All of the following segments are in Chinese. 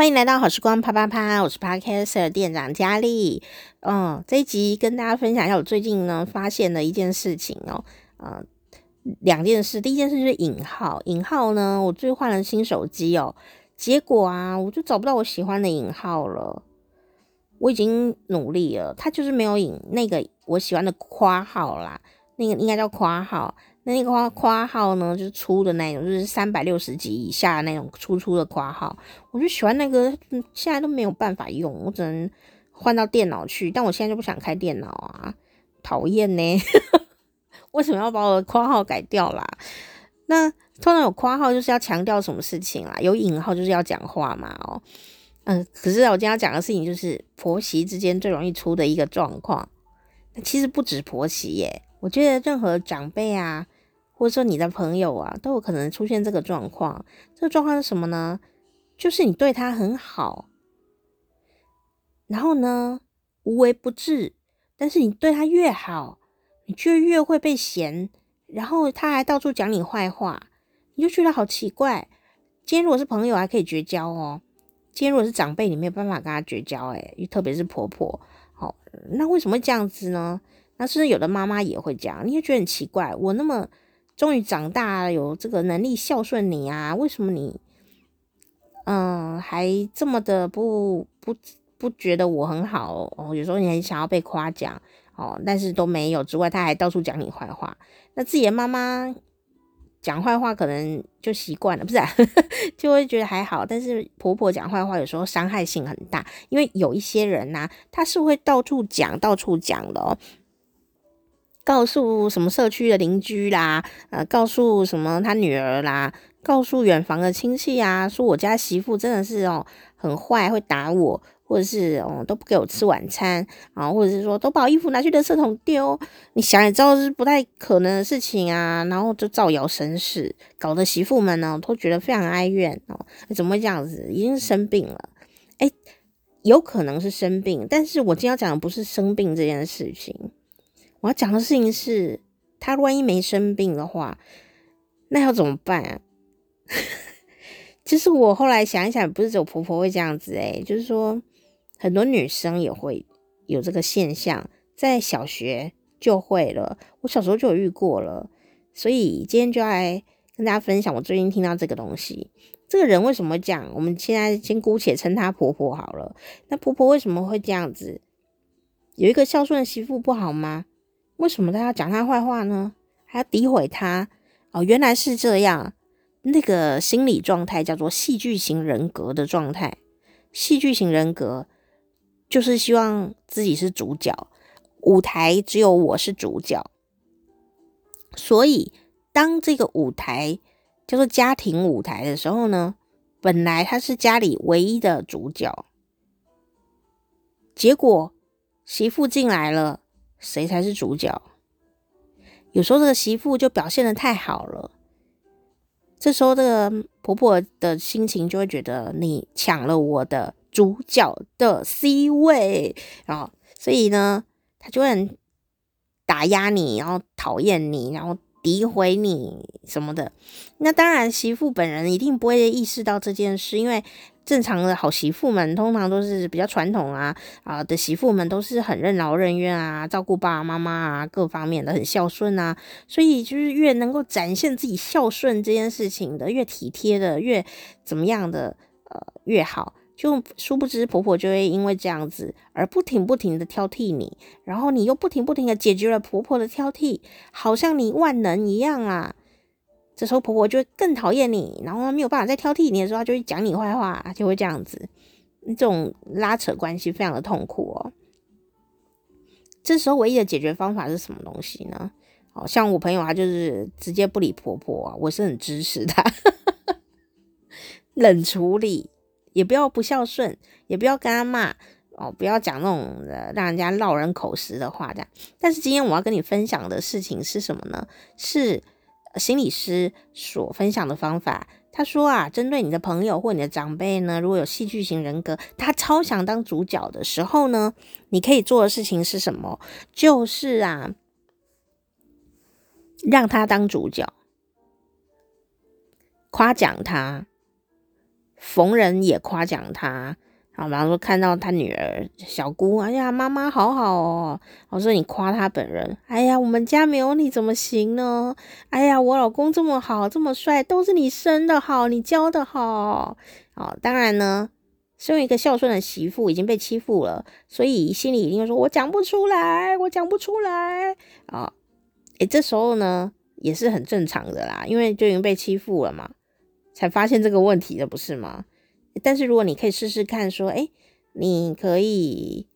欢迎来到好时光啪啪啪，我是 Podcaster 店长佳丽。嗯，这一集跟大家分享一下我最近呢发现的一件事情哦。嗯，两件事，第一件事就是引号，引号呢，我最近换了新手机哦，结果啊，我就找不到我喜欢的引号了。我已经努力了，它就是没有引那个我喜欢的夸号啦，那个应该叫括号。那那个括括号呢，就是粗的那种，就是三百六十级以下的那种粗粗的括号。我就喜欢那个，现在都没有办法用，我只能换到电脑去。但我现在就不想开电脑啊，讨厌呢！为什么要把我的括号改掉啦？那通常有括号就是要强调什么事情啦？有引号就是要讲话嘛？哦，嗯，可是我今天要讲的事情就是婆媳之间最容易出的一个状况。其实不止婆媳耶。我觉得任何长辈啊，或者说你的朋友啊，都有可能出现这个状况。这个状况是什么呢？就是你对他很好，然后呢，无微不至，但是你对他越好，你就越会被嫌，然后他还到处讲你坏话，你就觉得好奇怪。今天如果是朋友，还可以绝交哦。今天如果是长辈，你没有办法跟他绝交，诶，特别是婆婆。好，那为什么这样子呢？那甚至有的妈妈也会这样，你会觉得很奇怪，我那么终于长大了，有这个能力孝顺你啊，为什么你，嗯，还这么的不不不觉得我很好哦？有时候你很想要被夸奖哦，但是都没有之外，他还到处讲你坏话。那自己的妈妈讲坏话可能就习惯了，不是啊？就会觉得还好。但是婆婆讲坏话有时候伤害性很大，因为有一些人呐、啊，他是会到处讲、到处讲的。告诉什么社区的邻居啦，呃，告诉什么他女儿啦，告诉远房的亲戚啊，说我家媳妇真的是哦很坏，会打我，或者是哦都不给我吃晚餐啊，或者是说都把衣服拿去垃圾桶丢。你想也知道是不太可能的事情啊，然后就造谣生事，搞得媳妇们呢都觉得非常哀怨哦。怎么会这样子？已经生病了，诶，有可能是生病，但是我今天要讲的不是生病这件事情。我要讲的事情是，他万一没生病的话，那要怎么办啊？其实我后来想一想，不是只有婆婆会这样子诶，就是说很多女生也会有这个现象，在小学就会了。我小时候就有遇过了，所以今天就来跟大家分享我最近听到这个东西。这个人为什么讲？我们现在先姑且称她婆婆好了。那婆婆为什么会这样子？有一个孝顺的媳妇不好吗？为什么他要讲他坏话呢？还要诋毁他？哦，原来是这样。那个心理状态叫做戏剧型人格的状态。戏剧型人格就是希望自己是主角，舞台只有我是主角。所以，当这个舞台叫做家庭舞台的时候呢，本来他是家里唯一的主角，结果媳妇进来了。谁才是主角？有时候这个媳妇就表现的太好了，这时候这个婆婆的心情就会觉得你抢了我的主角的 C 位，然后所以呢，她就会很打压你，然后讨厌你，然后诋毁你什么的。那当然，媳妇本人一定不会意识到这件事，因为。正常的好媳妇们，通常都是比较传统啊啊的媳妇们，都是很任劳任怨啊，照顾爸爸妈妈啊，各方面的很孝顺啊，所以就是越能够展现自己孝顺这件事情的，越体贴的，越怎么样的呃越好。就殊不知婆婆就会因为这样子而不停不停的挑剔你，然后你又不停不停的解决了婆婆的挑剔，好像你万能一样啊。这时候婆婆就更讨厌你，然后没有办法再挑剔你的时候，她就会讲你坏话，就会这样子，这种拉扯关系非常的痛苦哦。这时候唯一的解决方法是什么东西呢？好像我朋友他就是直接不理婆婆啊，我是很支持他，冷处理，也不要不孝顺，也不要跟他骂哦，不要讲那种让人家落人口实的话这样。但是今天我要跟你分享的事情是什么呢？是。心理师所分享的方法，他说啊，针对你的朋友或你的长辈呢，如果有戏剧型人格，他超想当主角的时候呢，你可以做的事情是什么？就是啊，让他当主角，夸奖他，逢人也夸奖他。啊，比方说看到他女儿小姑，哎呀，妈妈好好哦。我说你夸他本人，哎呀，我们家没有你怎么行呢？哎呀，我老公这么好，这么帅，都是你生的好，你教的好。哦，当然呢，身为一个孝顺的媳妇，已经被欺负了，所以心里一定说，我讲不出来，我讲不出来。啊、哦，诶，这时候呢，也是很正常的啦，因为就已经被欺负了嘛，才发现这个问题的，不是吗？但是如果你可以试试看，说，哎，你可以，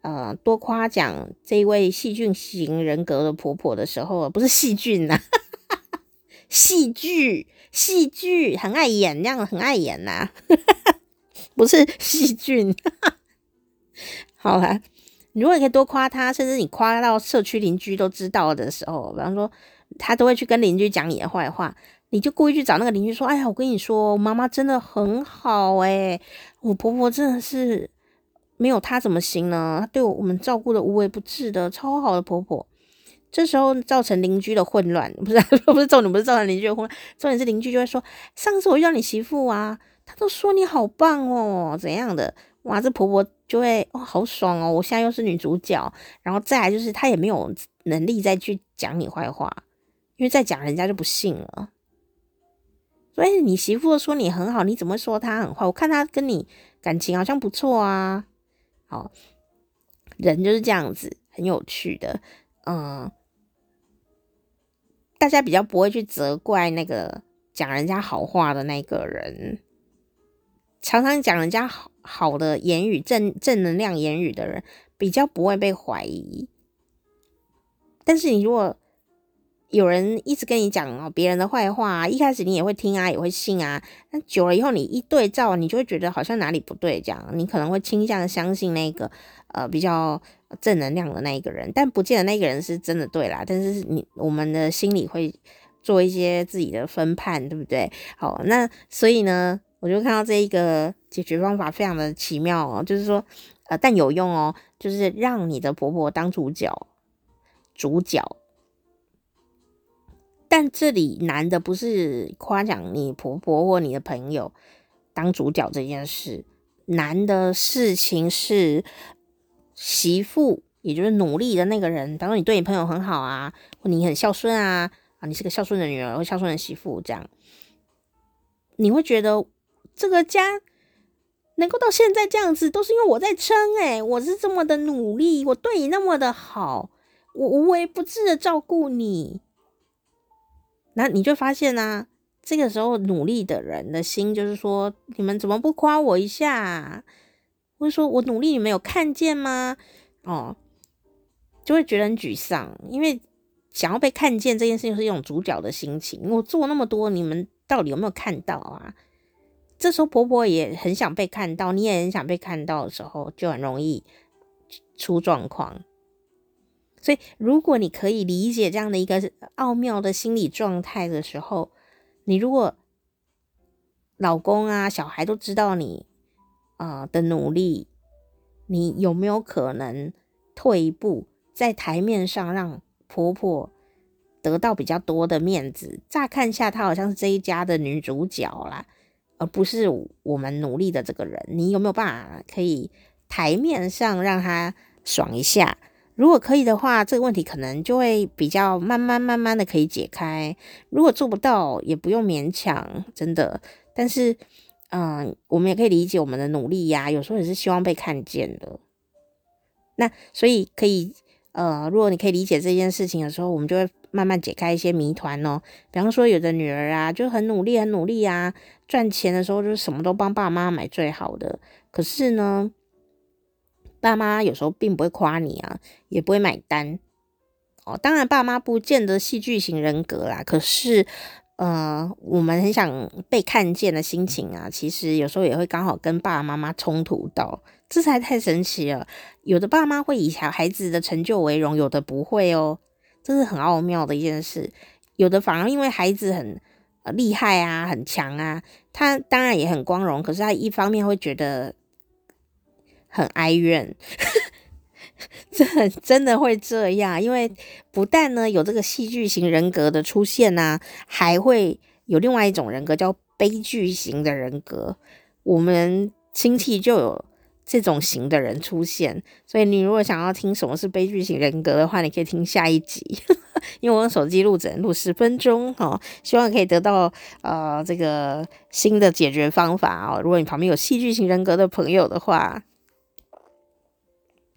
呃，多夸奖这位戏剧型人格的婆婆的时候，不是细菌呐，戏剧，戏剧很爱演，那样很爱演呐，不是细菌。好啦，如果你可以多夸他，甚至你夸到社区邻居都知道的时候，比方说，他都会去跟邻居讲你的坏话。你就故意去找那个邻居说：“哎呀，我跟你说，妈妈真的很好诶，我婆婆真的是没有她怎么行呢？她对我们照顾的无微不至的，超好的婆婆。”这时候造成邻居的混乱，不是 不是重点，不是造成邻居的混乱，重点是邻居就会说：“上次我遇到你媳妇啊，她都说你好棒哦，怎样的？哇，这婆婆就会哦，好爽哦，我现在又是女主角。然后再来就是她也没有能力再去讲你坏话，因为再讲人家就不信了。”所以你媳妇说你很好，你怎么说她很坏？我看她跟你感情好像不错啊。好，人就是这样子，很有趣的。嗯，大家比较不会去责怪那个讲人家好话的那个人，常常讲人家好好的言语、正正能量言语的人，比较不会被怀疑。但是你如果有人一直跟你讲哦别人的坏话，一开始你也会听啊，也会信啊。那久了以后，你一对照，你就会觉得好像哪里不对，这样你可能会倾向相信那个呃比较正能量的那一个人，但不见得那个人是真的对啦。但是你我们的心里会做一些自己的分判，对不对？好，那所以呢，我就看到这一个解决方法非常的奇妙哦，就是说呃但有用哦，就是让你的婆婆当主角，主角。但这里难的不是夸奖你婆婆或你的朋友当主角这件事，难的事情是媳妇，也就是努力的那个人。比如说你对你朋友很好啊，或你很孝顺啊，啊，你是个孝顺的女儿或孝顺的媳妇，这样你会觉得这个家能够到现在这样子，都是因为我在撑诶，我是这么的努力，我对你那么的好，我无微不至的照顾你。那你就发现啊，这个时候努力的人的心就是说，你们怎么不夸我一下？或者说我努力你们有看见吗？哦，就会觉得很沮丧，因为想要被看见这件事情是一种主角的心情。我做那么多，你们到底有没有看到啊？这时候婆婆也很想被看到，你也很想被看到的时候，就很容易出状况。所以，如果你可以理解这样的一个奥妙的心理状态的时候，你如果老公啊、小孩都知道你啊、的努力，你有没有可能退一步，在台面上让婆婆得到比较多的面子？乍看下，她好像是这一家的女主角啦，而不是我们努力的这个人。你有没有办法可以台面上让她爽一下？如果可以的话，这个问题可能就会比较慢慢慢慢的可以解开。如果做不到，也不用勉强，真的。但是，嗯，我们也可以理解我们的努力呀，有时候也是希望被看见的。那所以可以，呃，如果你可以理解这件事情的时候，我们就会慢慢解开一些谜团哦。比方说，有的女儿啊，就很努力，很努力啊，赚钱的时候就是什么都帮爸妈买最好的，可是呢，爸妈有时候并不会夸你啊，也不会买单哦。当然，爸妈不见得戏剧型人格啦。可是，呃，我们很想被看见的心情啊，其实有时候也会刚好跟爸爸妈妈冲突到，这才太神奇了。有的爸妈会以小孩子的成就为荣，有的不会哦，这是很奥妙的一件事。有的反而因为孩子很厉害啊，很强啊，他当然也很光荣。可是他一方面会觉得。很哀怨，这真的会这样，因为不但呢有这个戏剧型人格的出现呢、还会有另外一种人格叫悲剧型的人格，我们亲戚就有这种型的人出现。所以你如果想要听什么是悲剧型人格的话，你可以听下一集，因为我用手机录只能录十分钟哦，希望可以得到呃这个新的解决方法哦。如果你旁边有戏剧型人格的朋友的话，